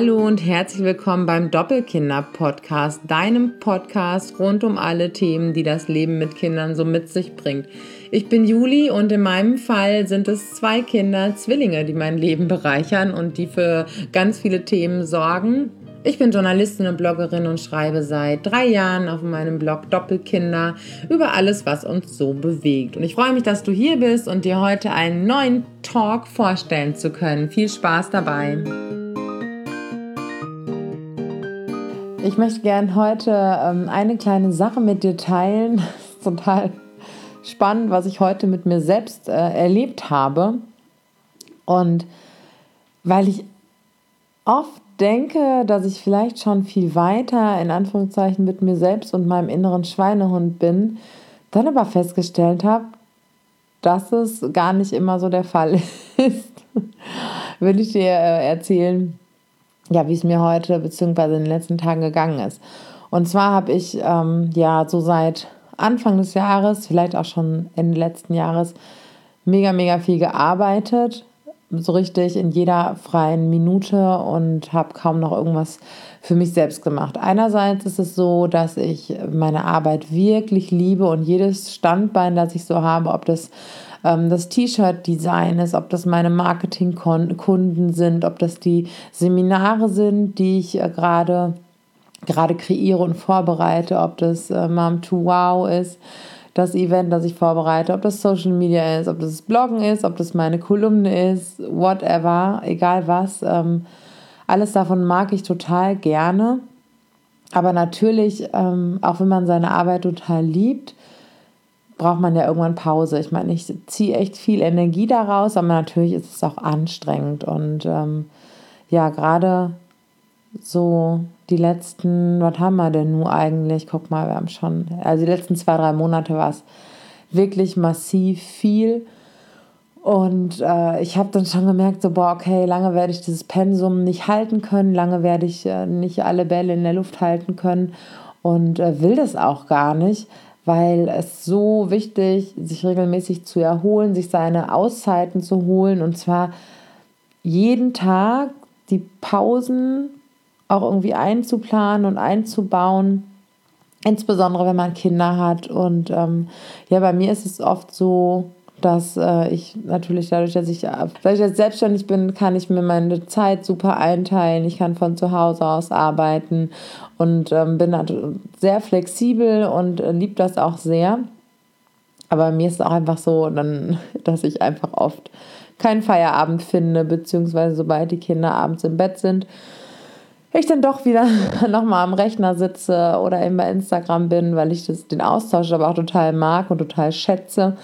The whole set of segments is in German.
Hallo und herzlich willkommen beim Doppelkinder-Podcast, deinem Podcast rund um alle Themen, die das Leben mit Kindern so mit sich bringt. Ich bin Juli und in meinem Fall sind es zwei Kinder, Zwillinge, die mein Leben bereichern und die für ganz viele Themen sorgen. Ich bin Journalistin und Bloggerin und schreibe seit drei Jahren auf meinem Blog Doppelkinder über alles, was uns so bewegt. Und ich freue mich, dass du hier bist und dir heute einen neuen Talk vorstellen zu können. Viel Spaß dabei! Ich möchte gerne heute ähm, eine kleine Sache mit dir teilen. Total spannend, was ich heute mit mir selbst äh, erlebt habe. Und weil ich oft denke, dass ich vielleicht schon viel weiter in Anführungszeichen mit mir selbst und meinem inneren Schweinehund bin, dann aber festgestellt habe, dass es gar nicht immer so der Fall ist. Will ich dir äh, erzählen, ja, wie es mir heute bzw. in den letzten Tagen gegangen ist. Und zwar habe ich ähm, ja so seit Anfang des Jahres, vielleicht auch schon Ende letzten Jahres, mega, mega viel gearbeitet. So richtig in jeder freien Minute und habe kaum noch irgendwas für mich selbst gemacht. Einerseits ist es so, dass ich meine Arbeit wirklich liebe und jedes Standbein, das ich so habe, ob das ähm, das T-Shirt-Design ist, ob das meine Marketingkunden sind, ob das die Seminare sind, die ich äh, gerade gerade kreiere und vorbereite, ob das äh, Mom to Wow ist, das Event, das ich vorbereite, ob das Social Media ist, ob das Bloggen ist, ob das meine Kolumne ist, whatever, egal was. Ähm, alles davon mag ich total gerne. Aber natürlich, ähm, auch wenn man seine Arbeit total liebt, braucht man ja irgendwann Pause. Ich meine, ich ziehe echt viel Energie daraus, aber natürlich ist es auch anstrengend. Und ähm, ja, gerade so die letzten, was haben wir denn nun eigentlich? Guck mal, wir haben schon, also die letzten zwei, drei Monate war es wirklich massiv viel. Und äh, ich habe dann schon gemerkt, so, boah, okay, lange werde ich dieses Pensum nicht halten können, lange werde ich äh, nicht alle Bälle in der Luft halten können und äh, will das auch gar nicht weil es so wichtig, sich regelmäßig zu erholen, sich seine Auszeiten zu holen und zwar jeden Tag die Pausen auch irgendwie einzuplanen und einzubauen, insbesondere wenn man Kinder hat. Und ähm, ja, bei mir ist es oft so, dass äh, ich natürlich dadurch, dass ich, weil ich jetzt selbstständig bin, kann ich mir meine Zeit super einteilen. Ich kann von zu Hause aus arbeiten und ähm, bin sehr flexibel und äh, liebe das auch sehr. Aber mir ist es auch einfach so, dann, dass ich einfach oft keinen Feierabend finde, beziehungsweise sobald die Kinder abends im Bett sind, ich dann doch wieder nochmal am Rechner sitze oder eben bei Instagram bin, weil ich das, den Austausch aber auch total mag und total schätze.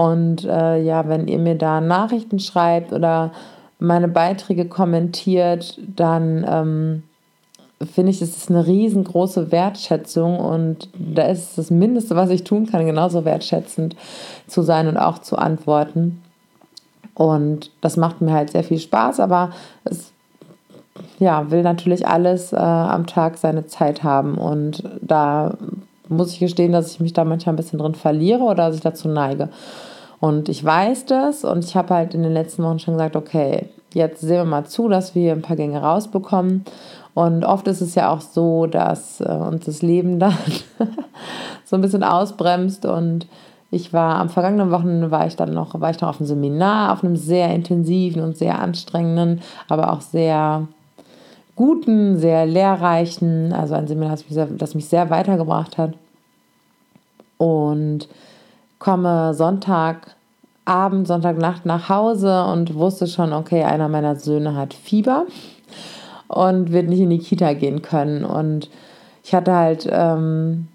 Und äh, ja, wenn ihr mir da Nachrichten schreibt oder meine Beiträge kommentiert, dann ähm, finde ich, das ist eine riesengroße Wertschätzung und da ist es das Mindeste, was ich tun kann, genauso wertschätzend zu sein und auch zu antworten. Und das macht mir halt sehr viel Spaß, aber es ja, will natürlich alles äh, am Tag seine Zeit haben und da muss ich gestehen, dass ich mich da manchmal ein bisschen drin verliere oder dass ich dazu neige. Und ich weiß das und ich habe halt in den letzten Wochen schon gesagt, okay, jetzt sehen wir mal zu, dass wir ein paar Gänge rausbekommen. Und oft ist es ja auch so, dass äh, uns das Leben dann so ein bisschen ausbremst. Und ich war am vergangenen Wochenende war ich dann noch, war ich noch auf einem Seminar, auf einem sehr intensiven und sehr anstrengenden, aber auch sehr guten, sehr lehrreichen, also ein Seminar, das mich sehr, das mich sehr weitergebracht hat. Und komme Sonntagabend, Sonntagnacht nach Hause und wusste schon, okay, einer meiner Söhne hat Fieber und wird nicht in die Kita gehen können. Und ich hatte halt ähm,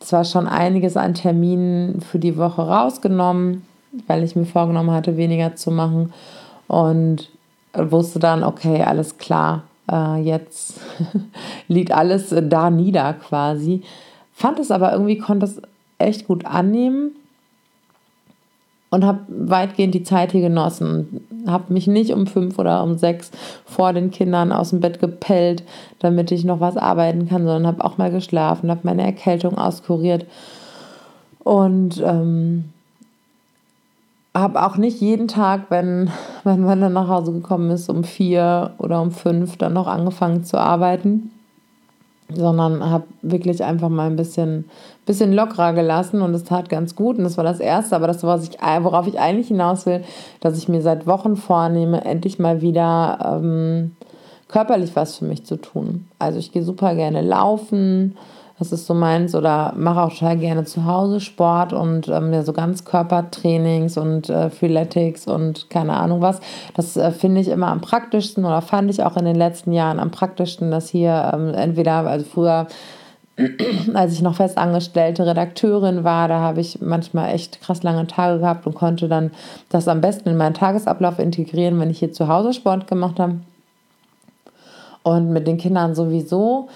zwar schon einiges an Terminen für die Woche rausgenommen, weil ich mir vorgenommen hatte, weniger zu machen. Und wusste dann, okay, alles klar, äh, jetzt liegt alles da nieder quasi. Fand es aber irgendwie, konnte es echt gut annehmen und habe weitgehend die Zeit hier genossen. Habe mich nicht um fünf oder um sechs vor den Kindern aus dem Bett gepellt, damit ich noch was arbeiten kann, sondern habe auch mal geschlafen, habe meine Erkältung auskuriert und ähm, habe auch nicht jeden Tag, wenn, wenn man dann nach Hause gekommen ist, um vier oder um fünf dann noch angefangen zu arbeiten, sondern habe wirklich einfach mal ein bisschen, bisschen lockerer gelassen und es tat ganz gut und das war das Erste, aber das, was ich, worauf ich eigentlich hinaus will, dass ich mir seit Wochen vornehme, endlich mal wieder ähm, körperlich was für mich zu tun. Also ich gehe super gerne laufen, das ist so meins, oder mache auch total gerne zu Hause Sport und ähm, ja, so ganz Körpertrainings und äh, Freeletics und keine Ahnung was. Das äh, finde ich immer am praktischsten oder fand ich auch in den letzten Jahren am praktischsten, dass hier ähm, entweder, also früher als ich noch festangestellte Redakteurin war, da habe ich manchmal echt krass lange Tage gehabt und konnte dann das am besten in meinen Tagesablauf integrieren, wenn ich hier zu Hause Sport gemacht habe. Und mit den Kindern sowieso.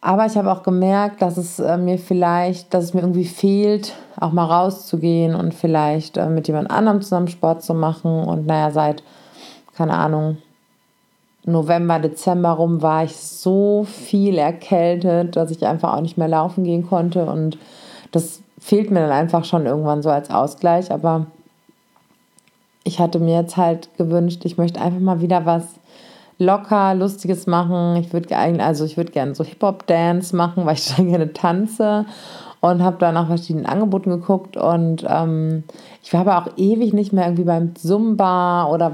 Aber ich habe auch gemerkt, dass es äh, mir vielleicht, dass es mir irgendwie fehlt, auch mal rauszugehen und vielleicht äh, mit jemand anderem zusammen Sport zu machen. Und naja, seit, keine Ahnung, November, Dezember rum war ich so viel erkältet, dass ich einfach auch nicht mehr laufen gehen konnte. Und das fehlt mir dann einfach schon irgendwann so als Ausgleich. Aber ich hatte mir jetzt halt gewünscht, ich möchte einfach mal wieder was locker, lustiges machen. Ich würde also ich würde gerne so Hip-Hop-Dance machen, weil ich dann gerne tanze und habe dann nach verschiedenen Angeboten geguckt und ähm, ich war aber auch ewig nicht mehr irgendwie beim Zumba oder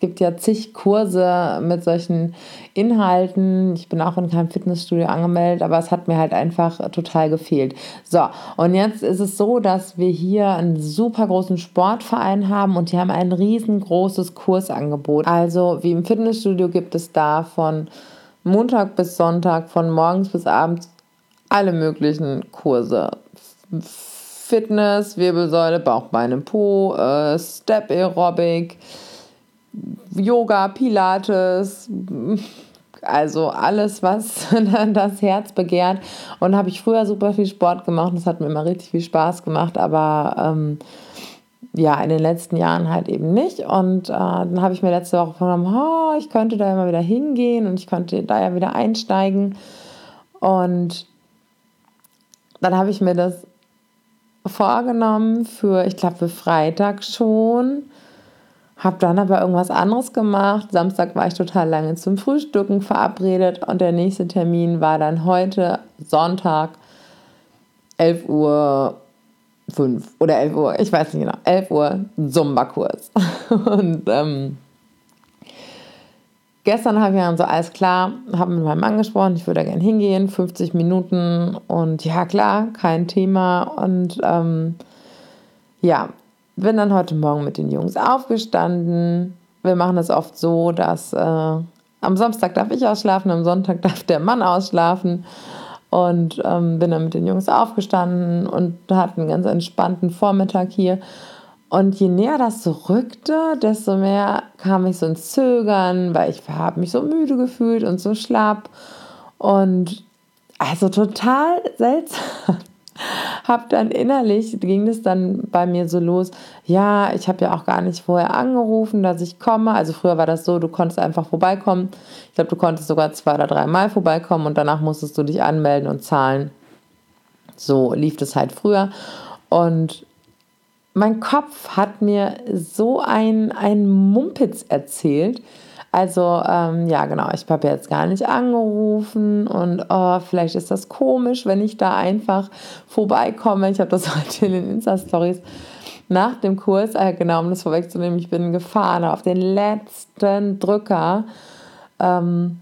gibt ja zig Kurse mit solchen Inhalten. Ich bin auch in keinem Fitnessstudio angemeldet, aber es hat mir halt einfach total gefehlt. So, und jetzt ist es so, dass wir hier einen super großen Sportverein haben und die haben ein riesengroßes Kursangebot. Also wie im Fitnessstudio gibt es da von Montag bis Sonntag, von morgens bis abends alle möglichen Kurse. Fitness, Wirbelsäule, Bauchbeine, Po, äh, Step Aerobic, Yoga, Pilates, also alles, was das Herz begehrt. Und habe ich früher super viel Sport gemacht. Das hat mir immer richtig viel Spaß gemacht, aber ähm, ja, in den letzten Jahren halt eben nicht. Und äh, dann habe ich mir letzte Woche vorgenommen, oh, ich könnte da ja mal wieder hingehen und ich könnte da ja wieder einsteigen. Und dann habe ich mir das vorgenommen für, ich glaube, für Freitag schon. Habe dann aber irgendwas anderes gemacht. Samstag war ich total lange zum Frühstücken verabredet und der nächste Termin war dann heute Sonntag 11 Uhr 5 oder 11 Uhr, ich weiß nicht genau, 11 Uhr Zumba-Kurs. Und ähm, gestern habe ich dann so, alles klar, habe mit meinem Mann gesprochen, ich würde da gerne hingehen, 50 Minuten und ja klar, kein Thema. Und ähm, ja, bin dann heute Morgen mit den Jungs aufgestanden. Wir machen es oft so, dass äh, am Samstag darf ich ausschlafen, am Sonntag darf der Mann ausschlafen. Und ähm, bin dann mit den Jungs aufgestanden und hatten einen ganz entspannten Vormittag hier. Und je näher das so rückte, desto mehr kam ich so ins Zögern, weil ich habe mich so müde gefühlt und so schlapp. Und also total seltsam habe dann innerlich, ging es dann bei mir so los, ja, ich habe ja auch gar nicht vorher angerufen, dass ich komme. Also früher war das so, du konntest einfach vorbeikommen. Ich glaube, du konntest sogar zwei oder dreimal vorbeikommen und danach musstest du dich anmelden und zahlen. So lief das halt früher. Und mein Kopf hat mir so ein, ein Mumpitz erzählt, also ähm, ja, genau, ich habe jetzt gar nicht angerufen und oh, vielleicht ist das komisch, wenn ich da einfach vorbeikomme. Ich habe das heute in den Insta-Stories nach dem Kurs, äh, genau, um das vorwegzunehmen, ich bin gefahren auf den letzten Drücker. Ähm,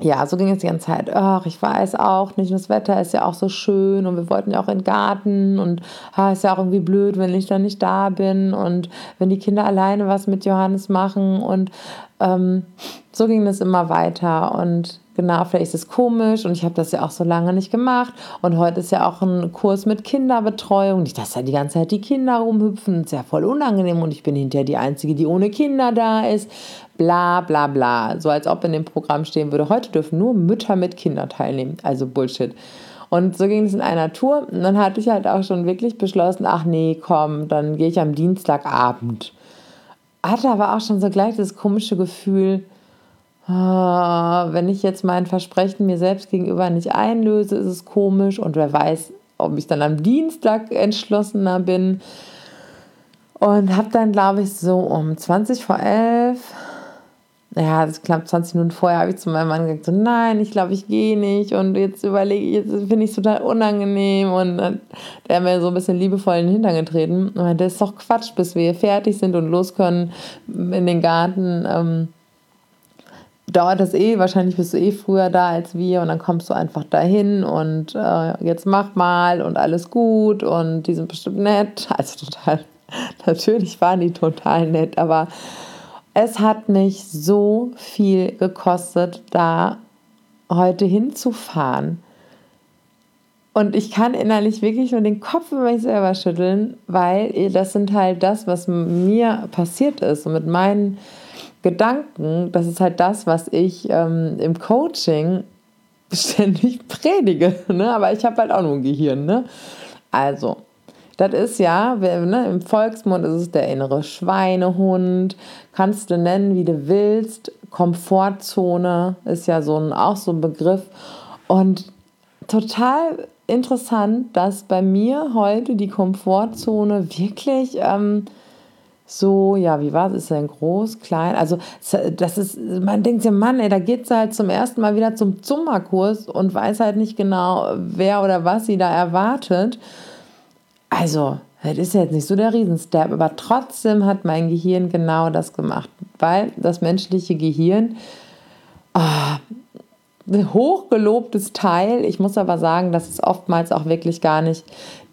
ja, so ging es die ganze Zeit. Ach, ich weiß auch nicht, das Wetter ist ja auch so schön und wir wollten ja auch in den Garten und ah, ist ja auch irgendwie blöd, wenn ich dann nicht da bin und wenn die Kinder alleine was mit Johannes machen und ähm, so ging das immer weiter und genau, vielleicht ist es komisch und ich habe das ja auch so lange nicht gemacht und heute ist ja auch ein Kurs mit Kinderbetreuung, nicht, dass da die ganze Zeit die Kinder rumhüpfen, ist ja voll unangenehm und ich bin hinterher die Einzige, die ohne Kinder da ist, bla bla bla, so als ob in dem Programm stehen würde, heute dürfen nur Mütter mit Kindern teilnehmen, also Bullshit. Und so ging es in einer Tour. Und dann hatte ich halt auch schon wirklich beschlossen, ach nee, komm, dann gehe ich am Dienstagabend hatte aber auch schon so gleich das komische Gefühl, ah, wenn ich jetzt mein Versprechen mir selbst gegenüber nicht einlöse, ist es komisch und wer weiß, ob ich dann am Dienstag entschlossener bin. Und habe dann, glaube ich, so um 20 vor 11 ja, das klappt 20 Minuten vorher, habe ich zu meinem Mann gesagt, so, nein, ich glaube, ich gehe nicht. Und jetzt überlege ich, jetzt finde ich es total unangenehm. Und der hat mir so ein bisschen liebevoll in den Hintern getreten. Und meinte, das ist doch Quatsch, bis wir fertig sind und los können in den Garten, ähm, dauert das eh, wahrscheinlich bist du eh früher da als wir. Und dann kommst du einfach dahin und äh, jetzt mach mal und alles gut. Und die sind bestimmt nett, also total, natürlich waren die total nett, aber es hat mich so viel gekostet, da heute hinzufahren. Und ich kann innerlich wirklich nur den Kopf über mich selber schütteln, weil das sind halt das, was mir passiert ist. Und mit meinen Gedanken, das ist halt das, was ich ähm, im Coaching ständig predige. Ne? Aber ich habe halt auch nur ein Gehirn. Ne? Also, das ist ja, ne, im Volksmund ist es der innere Schweinehund, kannst du nennen, wie du willst. Komfortzone ist ja so ein, auch so ein Begriff. Und total interessant, dass bei mir heute die Komfortzone wirklich ähm, so, ja, wie war es? Ist denn groß, klein? Also, das ist, man denkt sich, Mann, ey, da geht sie halt zum ersten Mal wieder zum Zumba-Kurs und weiß halt nicht genau, wer oder was sie da erwartet. Also, das ist jetzt nicht so der Riesenstep, aber trotzdem hat mein Gehirn genau das gemacht, weil das menschliche Gehirn, oh, ein hochgelobtes Teil, ich muss aber sagen, dass es oftmals auch wirklich gar nicht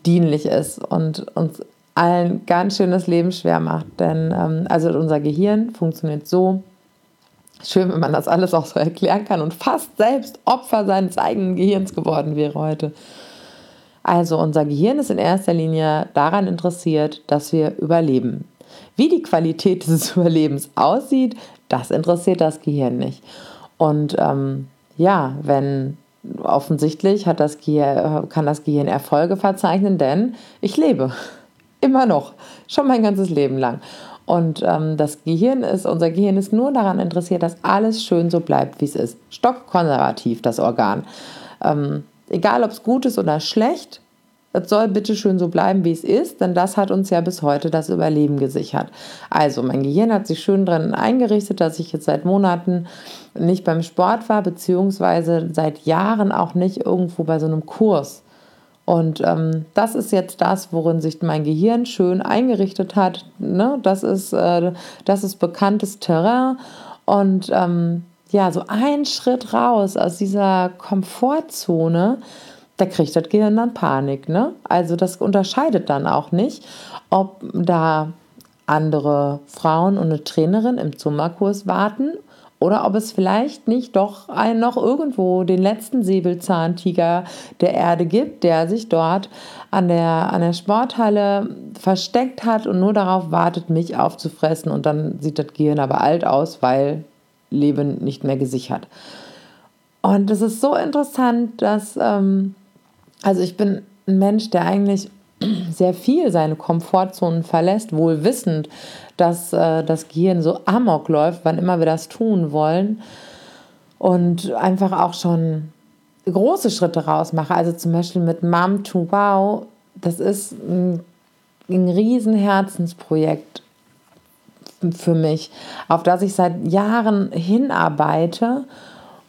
dienlich ist und uns allen ganz schön das Leben schwer macht. Denn ähm, also unser Gehirn funktioniert so, schön, wenn man das alles auch so erklären kann und fast selbst Opfer seines eigenen Gehirns geworden wäre heute. Also unser Gehirn ist in erster Linie daran interessiert, dass wir überleben. Wie die Qualität dieses Überlebens aussieht, das interessiert das Gehirn nicht. Und ähm, ja, wenn offensichtlich das Gehirn, kann das Gehirn Erfolge verzeichnen, denn ich lebe. Immer noch. Schon mein ganzes Leben lang. Und ähm, das Gehirn ist, unser Gehirn ist nur daran interessiert, dass alles schön so bleibt, wie es ist. Stockkonservativ, das Organ. Ähm, egal ob es gut ist oder schlecht, es soll bitte schön so bleiben, wie es ist, denn das hat uns ja bis heute das Überleben gesichert. Also mein Gehirn hat sich schön drin eingerichtet, dass ich jetzt seit Monaten nicht beim Sport war, beziehungsweise seit Jahren auch nicht irgendwo bei so einem Kurs. Und ähm, das ist jetzt das, worin sich mein Gehirn schön eingerichtet hat. Ne? Das, ist, äh, das ist bekanntes Terrain. Und ähm, ja, so ein Schritt raus aus dieser Komfortzone, da kriegt das Gehirn dann Panik. Ne? Also das unterscheidet dann auch nicht, ob da andere Frauen und eine Trainerin im Zummerkurs warten oder ob es vielleicht nicht doch einen noch irgendwo den letzten Säbelzahntiger der Erde gibt, der sich dort an der, an der Sporthalle versteckt hat und nur darauf wartet, mich aufzufressen. Und dann sieht das Gehirn aber alt aus, weil Leben nicht mehr gesichert. Und es ist so interessant, dass, ähm, also ich bin ein Mensch, der eigentlich sehr viel seine Komfortzonen verlässt, wohl wissend, dass äh, das Gehirn so amok läuft, wann immer wir das tun wollen. Und einfach auch schon große Schritte rausmache. Also zum Beispiel mit Mom to Wow, das ist ein, ein riesen Herzensprojekt für mich, auf das ich seit Jahren hinarbeite.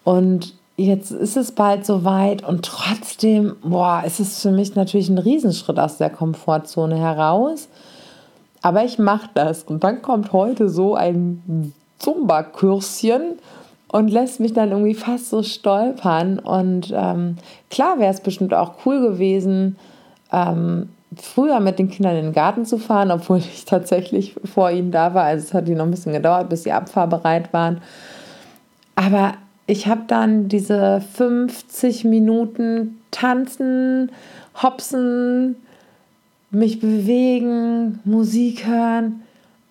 Und jetzt ist es bald soweit und trotzdem, boah, ist es für mich natürlich ein Riesenschritt aus der Komfortzone heraus. Aber ich mache das. Und dann kommt heute so ein Zumba-Kürschen und lässt mich dann irgendwie fast so stolpern. Und ähm, klar wäre es bestimmt auch cool gewesen, ähm, früher mit den Kindern in den Garten zu fahren, obwohl ich tatsächlich vor ihnen da war. Also es hat ihnen noch ein bisschen gedauert, bis sie abfahrbereit waren. Aber ich habe dann diese 50 Minuten tanzen, hopsen, mich bewegen, Musik hören.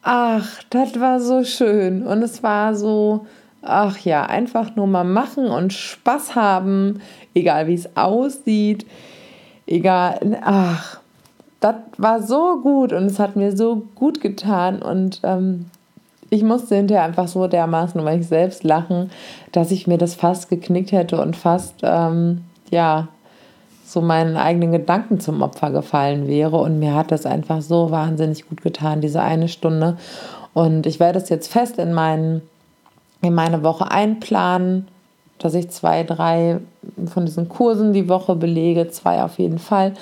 Ach, das war so schön. Und es war so, ach ja, einfach nur mal machen und Spaß haben, egal wie es aussieht, egal, ach, das war so gut und es hat mir so gut getan und ähm, ich musste hinterher einfach so dermaßen über mich selbst lachen, dass ich mir das fast geknickt hätte und fast, ähm, ja, so meinen eigenen Gedanken zum Opfer gefallen wäre. Und mir hat das einfach so wahnsinnig gut getan, diese eine Stunde. Und ich werde es jetzt fest in, meinen, in meine Woche einplanen, dass ich zwei, drei von diesen Kursen die Woche belege, zwei auf jeden Fall.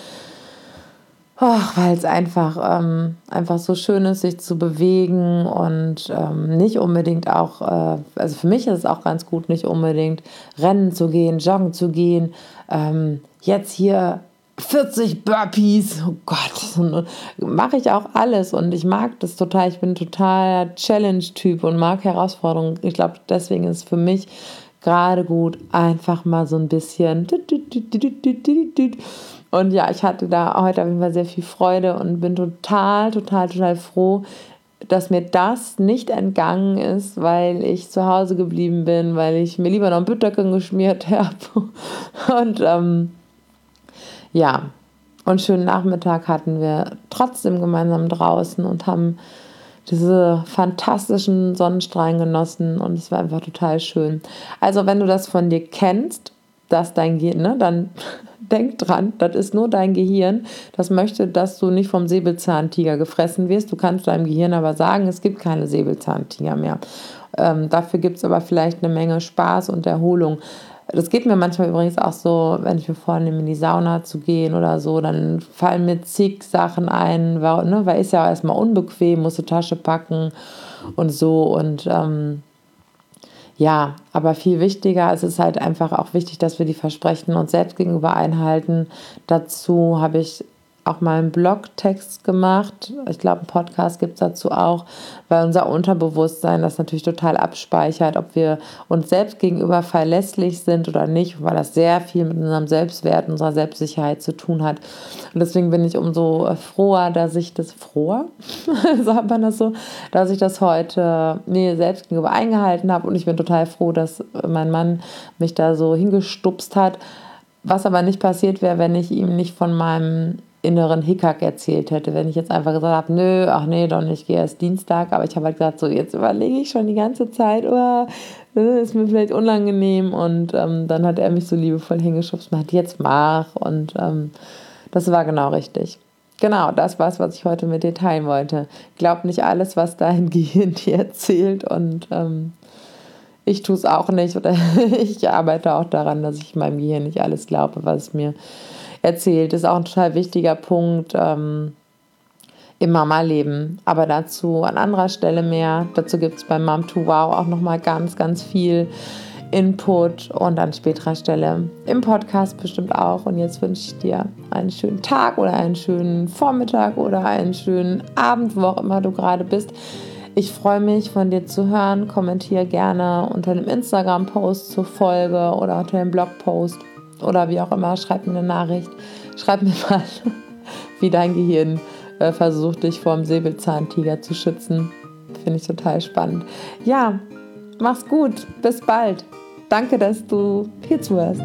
Weil es einfach, ähm, einfach so schön ist, sich zu bewegen und ähm, nicht unbedingt auch, äh, also für mich ist es auch ganz gut, nicht unbedingt rennen zu gehen, joggen zu gehen, ähm, jetzt hier 40 Burpees, oh Gott, mache ich auch alles und ich mag das total. Ich bin total Challenge-Typ und mag Herausforderungen. Ich glaube, deswegen ist es für mich gerade gut, einfach mal so ein bisschen. Und ja, ich hatte da heute auf jeden Fall sehr viel Freude und bin total, total, total froh, dass mir das nicht entgangen ist, weil ich zu Hause geblieben bin, weil ich mir lieber noch ein Bütterchen geschmiert habe. Und ähm, ja, und schönen Nachmittag hatten wir trotzdem gemeinsam draußen und haben diese fantastischen Sonnenstrahlen genossen und es war einfach total schön. Also wenn du das von dir kennst, dass dein Gehirn, ne, dann denk dran, das ist nur dein Gehirn. Das möchte, dass du nicht vom Säbelzahntiger gefressen wirst. Du kannst deinem Gehirn aber sagen, es gibt keine Säbelzahntiger mehr. Ähm, dafür gibt es aber vielleicht eine Menge Spaß und Erholung. Das geht mir manchmal übrigens auch so, wenn ich mir vornehme, in die Sauna zu gehen oder so, dann fallen mir zig Sachen ein, weil, ne, weil ist ja erstmal unbequem, musst du Tasche packen und so und ähm, ja, aber viel wichtiger, es ist halt einfach auch wichtig, dass wir die Versprechen uns selbst gegenüber einhalten. Dazu habe ich auch mal einen Blogtext gemacht. Ich glaube, einen Podcast gibt es dazu auch, weil unser Unterbewusstsein das natürlich total abspeichert, ob wir uns selbst gegenüber verlässlich sind oder nicht, weil das sehr viel mit unserem Selbstwert, unserer Selbstsicherheit zu tun hat. Und deswegen bin ich umso froher, dass ich das froher, sagt man das so, dass ich das heute mir selbst gegenüber eingehalten habe. Und ich bin total froh, dass mein Mann mich da so hingestupst hat. Was aber nicht passiert wäre, wenn ich ihm nicht von meinem inneren Hickhack erzählt hätte, wenn ich jetzt einfach gesagt habe, nö, ach nee, doch nicht, ich gehe erst Dienstag, aber ich habe halt gesagt, so jetzt überlege ich schon die ganze Zeit, oh, das ist mir vielleicht unangenehm. Und ähm, dann hat er mich so liebevoll hingeschubst, meint, jetzt mach. Und ähm, das war genau richtig. Genau, das war es, was ich heute mit dir teilen wollte. Glaub nicht alles, was dein Gehirn dir erzählt. Und ähm, ich tue es auch nicht. Oder ich arbeite auch daran, dass ich meinem Gehirn nicht alles glaube, was mir erzählt. Ist auch ein total wichtiger Punkt ähm, im Mama-Leben. Aber dazu an anderer Stelle mehr. Dazu gibt es beim Mom to Wow auch nochmal ganz, ganz viel Input und an späterer Stelle im Podcast bestimmt auch. Und jetzt wünsche ich dir einen schönen Tag oder einen schönen Vormittag oder einen schönen Abend, wo auch immer du gerade bist. Ich freue mich, von dir zu hören. Kommentiere gerne unter dem Instagram-Post zur Folge oder unter dem Blog-Post oder wie auch immer, schreib mir eine Nachricht. Schreib mir mal, wie dein Gehirn äh, versucht, dich vor dem Säbelzahntiger zu schützen. Finde ich total spannend. Ja, mach's gut. Bis bald. Danke, dass du hier zuhörst.